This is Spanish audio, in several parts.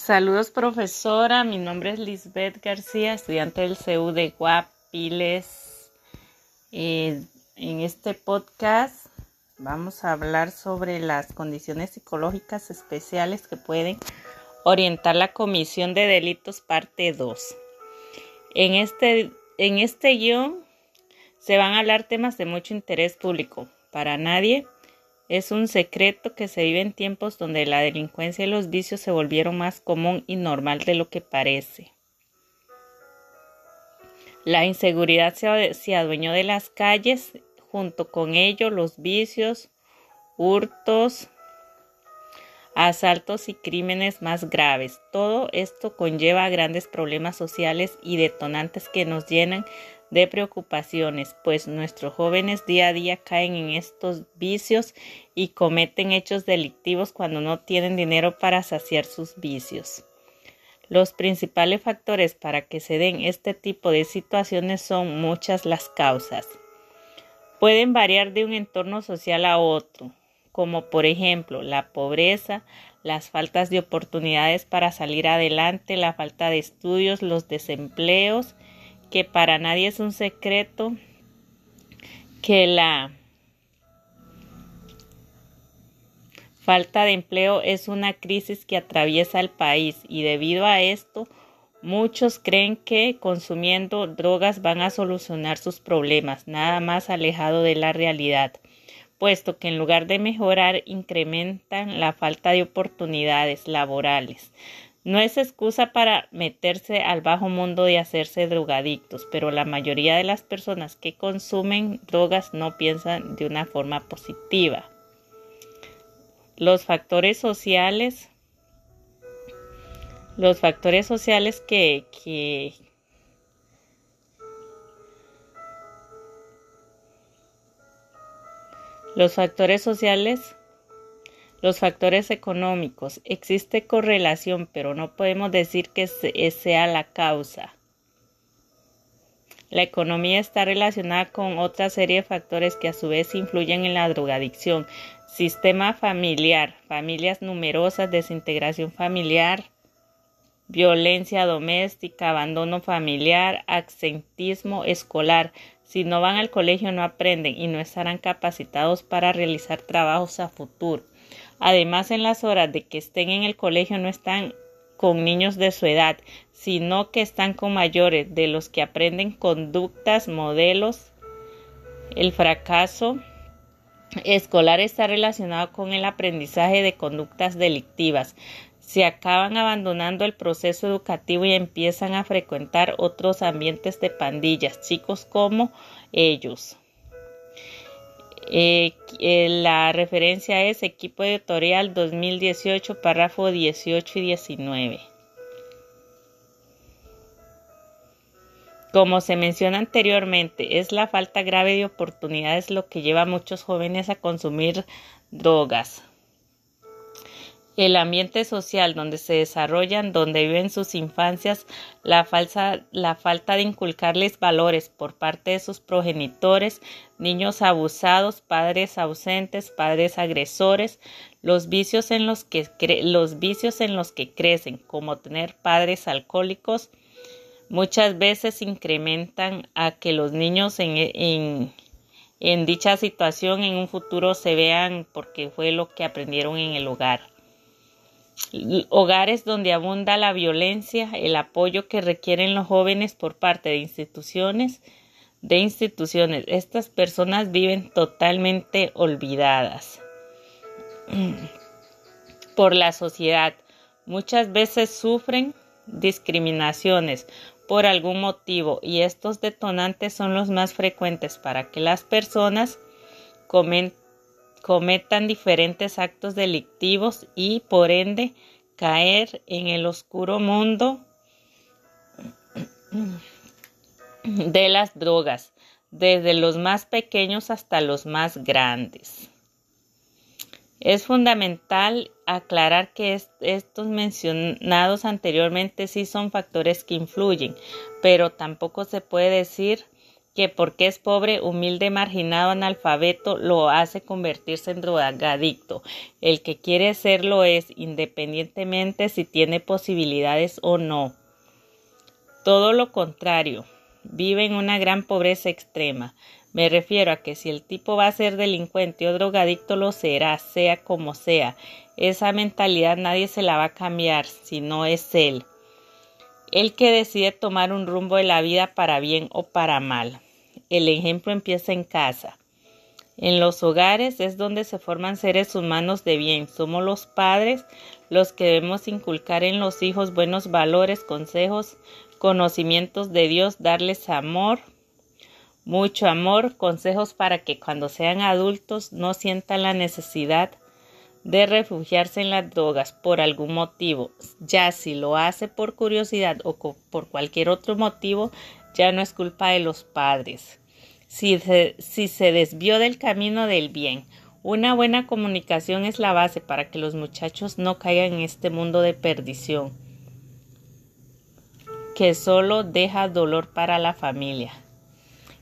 Saludos profesora, mi nombre es Lisbeth García, estudiante del CEU de Guapiles. Eh, en este podcast vamos a hablar sobre las condiciones psicológicas especiales que pueden orientar la comisión de delitos parte 2. En este, en este guion se van a hablar temas de mucho interés público para nadie es un secreto que se vive en tiempos donde la delincuencia y los vicios se volvieron más común y normal de lo que parece. La inseguridad se, adueñó de las calles, junto con ello los vicios, hurtos, asaltos y crímenes más graves. Todo esto conlleva grandes problemas sociales y detonantes que nos llenan de preocupaciones, pues nuestros jóvenes día a día caen en estos vicios y cometen hechos delictivos cuando no tienen dinero para saciar sus vicios. Los principales factores para que se den este tipo de situaciones son muchas las causas. Pueden variar de un entorno social a otro, como por ejemplo la pobreza, las faltas de oportunidades para salir adelante, la falta de estudios, los desempleos, que para nadie es un secreto que la falta de empleo es una crisis que atraviesa el país y debido a esto muchos creen que consumiendo drogas van a solucionar sus problemas, nada más alejado de la realidad, puesto que en lugar de mejorar incrementan la falta de oportunidades laborales. No es excusa para meterse al bajo mundo y hacerse drogadictos, pero la mayoría de las personas que consumen drogas no piensan de una forma positiva. Los factores sociales, los factores sociales que, que los factores sociales los factores económicos. Existe correlación, pero no podemos decir que sea la causa. La economía está relacionada con otra serie de factores que a su vez influyen en la drogadicción. Sistema familiar, familias numerosas, desintegración familiar, violencia doméstica, abandono familiar, absentismo escolar. Si no van al colegio no aprenden y no estarán capacitados para realizar trabajos a futuro. Además, en las horas de que estén en el colegio no están con niños de su edad, sino que están con mayores, de los que aprenden conductas, modelos. El fracaso escolar está relacionado con el aprendizaje de conductas delictivas. Se acaban abandonando el proceso educativo y empiezan a frecuentar otros ambientes de pandillas, chicos como ellos. Eh, eh, la referencia es equipo editorial 2018, párrafo 18 y 19. Como se menciona anteriormente, es la falta grave de oportunidades lo que lleva a muchos jóvenes a consumir drogas el ambiente social donde se desarrollan, donde viven sus infancias, la, la falta de inculcarles valores por parte de sus progenitores, niños abusados, padres ausentes, padres agresores, los vicios en los que, los vicios en los que crecen, como tener padres alcohólicos, muchas veces incrementan a que los niños en, en, en dicha situación en un futuro se vean porque fue lo que aprendieron en el hogar hogares donde abunda la violencia, el apoyo que requieren los jóvenes por parte de instituciones, de instituciones. Estas personas viven totalmente olvidadas por la sociedad. Muchas veces sufren discriminaciones por algún motivo y estos detonantes son los más frecuentes para que las personas comen cometan diferentes actos delictivos y por ende caer en el oscuro mundo de las drogas, desde los más pequeños hasta los más grandes. Es fundamental aclarar que estos mencionados anteriormente sí son factores que influyen, pero tampoco se puede decir que porque es pobre, humilde, marginado, analfabeto, lo hace convertirse en drogadicto. El que quiere serlo es, independientemente si tiene posibilidades o no. Todo lo contrario, vive en una gran pobreza extrema. Me refiero a que si el tipo va a ser delincuente o drogadicto, lo será, sea como sea. Esa mentalidad nadie se la va a cambiar si no es él. El que decide tomar un rumbo de la vida para bien o para mal. El ejemplo empieza en casa. En los hogares es donde se forman seres humanos de bien. Somos los padres los que debemos inculcar en los hijos buenos valores, consejos, conocimientos de Dios, darles amor, mucho amor, consejos para que cuando sean adultos no sientan la necesidad de refugiarse en las drogas por algún motivo. Ya si lo hace por curiosidad o por cualquier otro motivo, ya no es culpa de los padres. Si se, si se desvió del camino del bien, una buena comunicación es la base para que los muchachos no caigan en este mundo de perdición, que solo deja dolor para la familia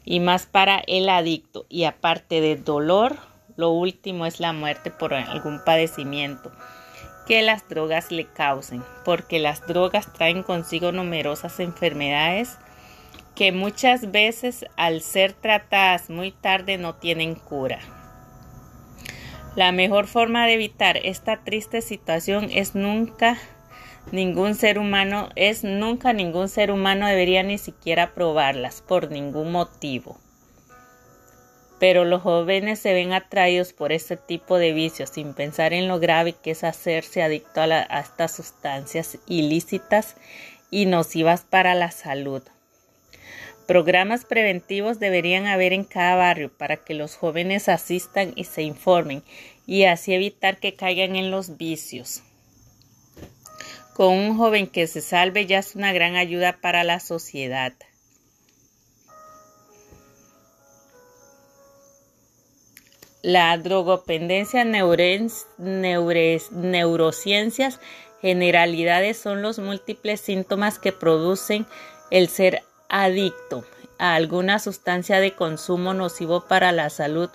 y más para el adicto. Y aparte de dolor, lo último es la muerte por algún padecimiento que las drogas le causen, porque las drogas traen consigo numerosas enfermedades que muchas veces al ser tratadas muy tarde no tienen cura. La mejor forma de evitar esta triste situación es nunca ningún ser humano es nunca ningún ser humano debería ni siquiera probarlas por ningún motivo. Pero los jóvenes se ven atraídos por este tipo de vicios sin pensar en lo grave que es hacerse adicto a, estas sustancias ilícitas y nocivas para la salud. Programas preventivos deberían haber en cada barrio para que los jóvenes asistan y se informen y así evitar que caigan en los vicios. Con un joven que se salve ya es una gran ayuda para la sociedad. La drogopendencia, neurociencias, generalidades son los múltiples síntomas que producen el ser adicto a alguna sustancia de consumo nocivo para la salud,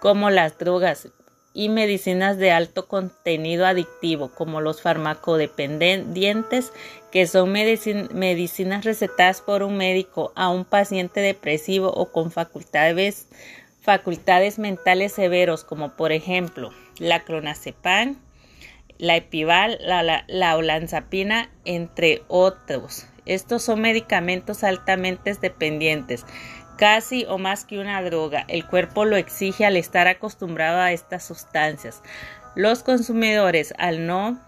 como las drogas, y medicinas de alto contenido adictivo, como los farmacodependientes, que son medicinas recetadas por un médico a un paciente depresivo o con facultades, facultades mentales severos, como por ejemplo la clonazepam, la epival, la, la olanzapina, entre otros. Estos son medicamentos altamente dependientes casi o más que una droga. El cuerpo lo exige al estar acostumbrado a estas sustancias. Los consumidores, al no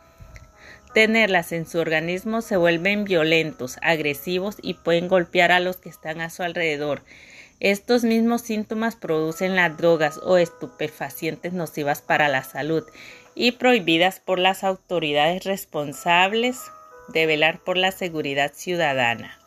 tenerlas en su organismo, se vuelven violentos, agresivos y pueden golpear a los que están a su alrededor. Estos mismos síntomas producen las drogas o estupefacientes nocivas para la salud y prohibidas por las autoridades responsables de velar por la seguridad ciudadana.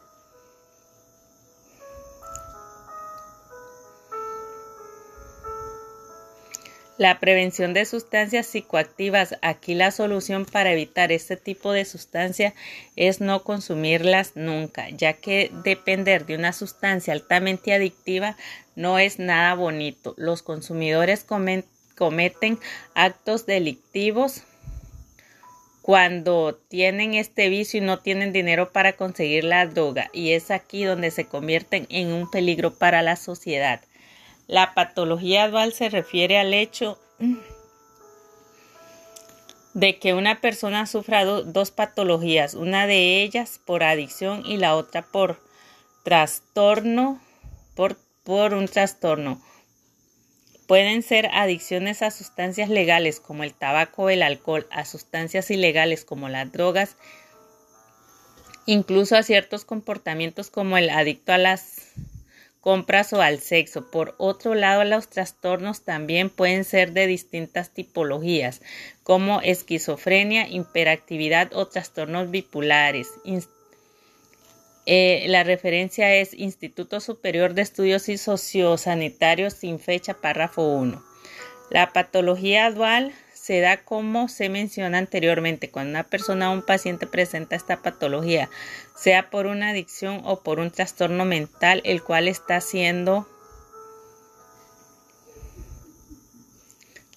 La prevención de sustancias psicoactivas. Aquí la solución para evitar este tipo de sustancia es no consumirlas nunca, ya que depender de una sustancia altamente adictiva no es nada bonito. Los consumidores cometen actos delictivos cuando tienen este vicio y no tienen dinero para conseguir la droga y es aquí donde se convierten en un peligro para la sociedad. La patología dual se refiere al hecho de que una persona sufra dos patologías, una de ellas por adicción y la otra por trastorno, por, por un trastorno. Pueden ser adicciones a sustancias legales como el tabaco o el alcohol, a sustancias ilegales como las drogas, incluso a ciertos comportamientos como el adicto a las compras o al sexo. Por otro lado, los trastornos también pueden ser de distintas tipologías, como esquizofrenia, hiperactividad o trastornos bipolares. Eh, la referencia es Instituto Superior de Estudios y Sociosanitarios sin fecha, párrafo 1. La patología dual se da como se menciona anteriormente, cuando una persona o un paciente presenta esta patología, sea por una adicción o por un trastorno mental, el cual está siendo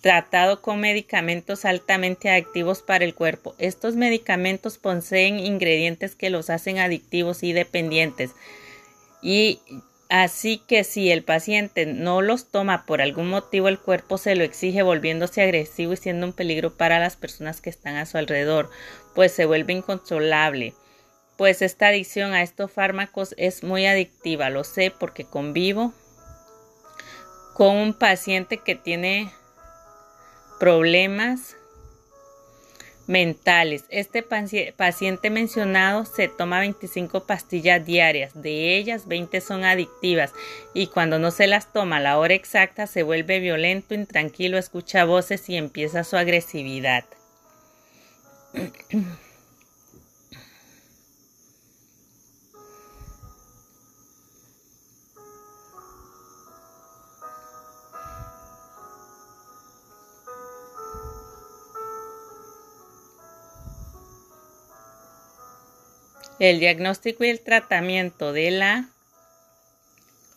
tratado con medicamentos altamente adictivos para el cuerpo. Estos medicamentos poseen ingredientes que los hacen adictivos y dependientes. Y así que si el paciente no los toma por algún motivo, el cuerpo se lo exige volviéndose agresivo y siendo un peligro para las personas que están a su alrededor, pues se vuelve incontrolable. Pues esta adicción a estos fármacos es muy adictiva, lo sé porque convivo con un paciente que tiene problemas mentales. Este paciente mencionado se toma 25 pastillas diarias, de ellas 20 son adictivas y cuando no se las toma a la hora exacta se vuelve violento, intranquilo, escucha voces y empieza su agresividad. El diagnóstico y el tratamiento de la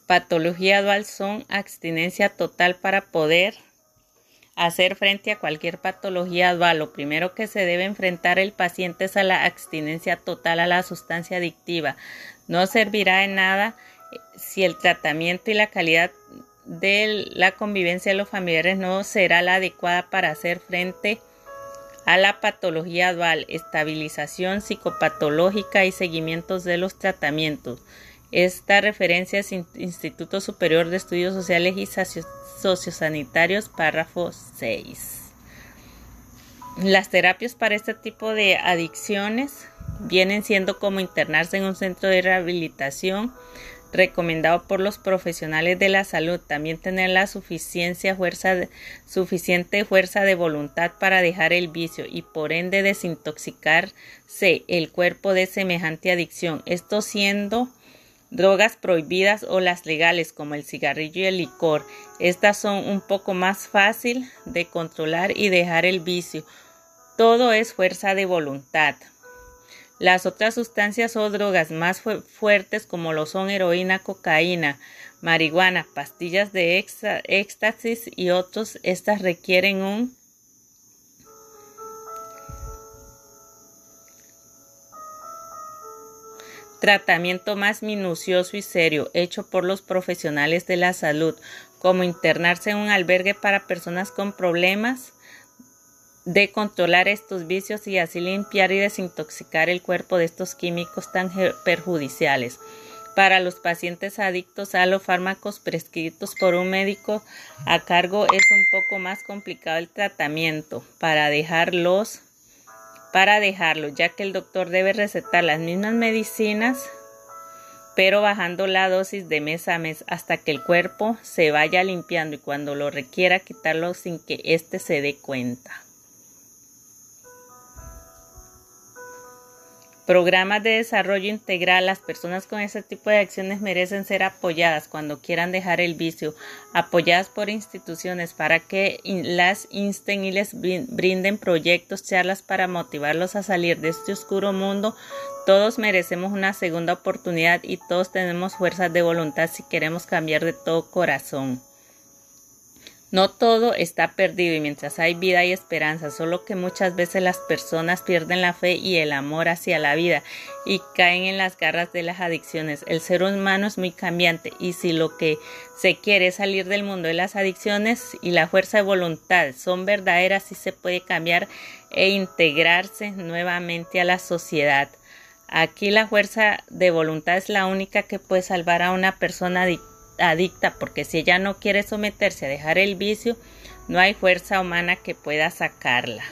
patología dual son abstinencia total para poder hacer frente a cualquier patología dual. Lo primero que se debe enfrentar el paciente es a la abstinencia total a la sustancia adictiva. No servirá de nada si el tratamiento y la calidad de la convivencia de los familiares no será la adecuada para hacer frente a a la patología dual, estabilización psicopatológica y seguimientos de los tratamientos. Esta referencia es Instituto Superior de Estudios Sociales y Sociosanitarios, párrafo 6. Las terapias para este tipo de adicciones vienen siendo como internarse en un centro de rehabilitación, recomendado por los profesionales de la salud. También tener la suficiencia fuerza suficiente fuerza de voluntad para dejar el vicio y por ende desintoxicarse el cuerpo de semejante adicción. Esto siendo drogas prohibidas o las legales como el cigarrillo y el licor. Estas son un poco más fácil de controlar y dejar el vicio. Todo es fuerza de voluntad. Las otras sustancias o drogas más fuertes como lo son heroína, cocaína, marihuana, pastillas de éxtasis y otros, estas requieren un tratamiento más minucioso y serio hecho por los profesionales de la salud, como internarse en un albergue para personas con problemas de controlar estos vicios y así limpiar y desintoxicar el cuerpo de estos químicos tan perjudiciales. Para los pacientes adictos a los fármacos prescritos por un médico a cargo es un poco más complicado el tratamiento para dejarlos para dejarlo, ya que el doctor debe recetar las mismas medicinas pero bajando la dosis de mes a mes hasta que el cuerpo se vaya limpiando y cuando lo requiera quitarlo sin que éste se dé cuenta. Programas de desarrollo integral. Las personas con ese tipo de acciones merecen ser apoyadas cuando quieran dejar el vicio, apoyadas por instituciones para que las insten y les brinden proyectos, charlas para motivarlos a salir de este oscuro mundo. Todos merecemos una segunda oportunidad y todos tenemos fuerzas de voluntad si queremos cambiar de todo corazón. No todo está perdido y mientras hay vida y esperanza, solo que muchas veces las personas pierden la fe y el amor hacia la vida y caen en las garras de las adicciones. El ser humano es muy cambiante y si lo que se quiere es salir del mundo de las adicciones y la fuerza de voluntad son verdaderas, sí se puede cambiar e integrarse nuevamente a la sociedad. Aquí la fuerza de voluntad es la única que puede salvar a una persona adicta adicta, porque si ella no quiere someterse a dejar el vicio, no hay fuerza humana que pueda sacarla.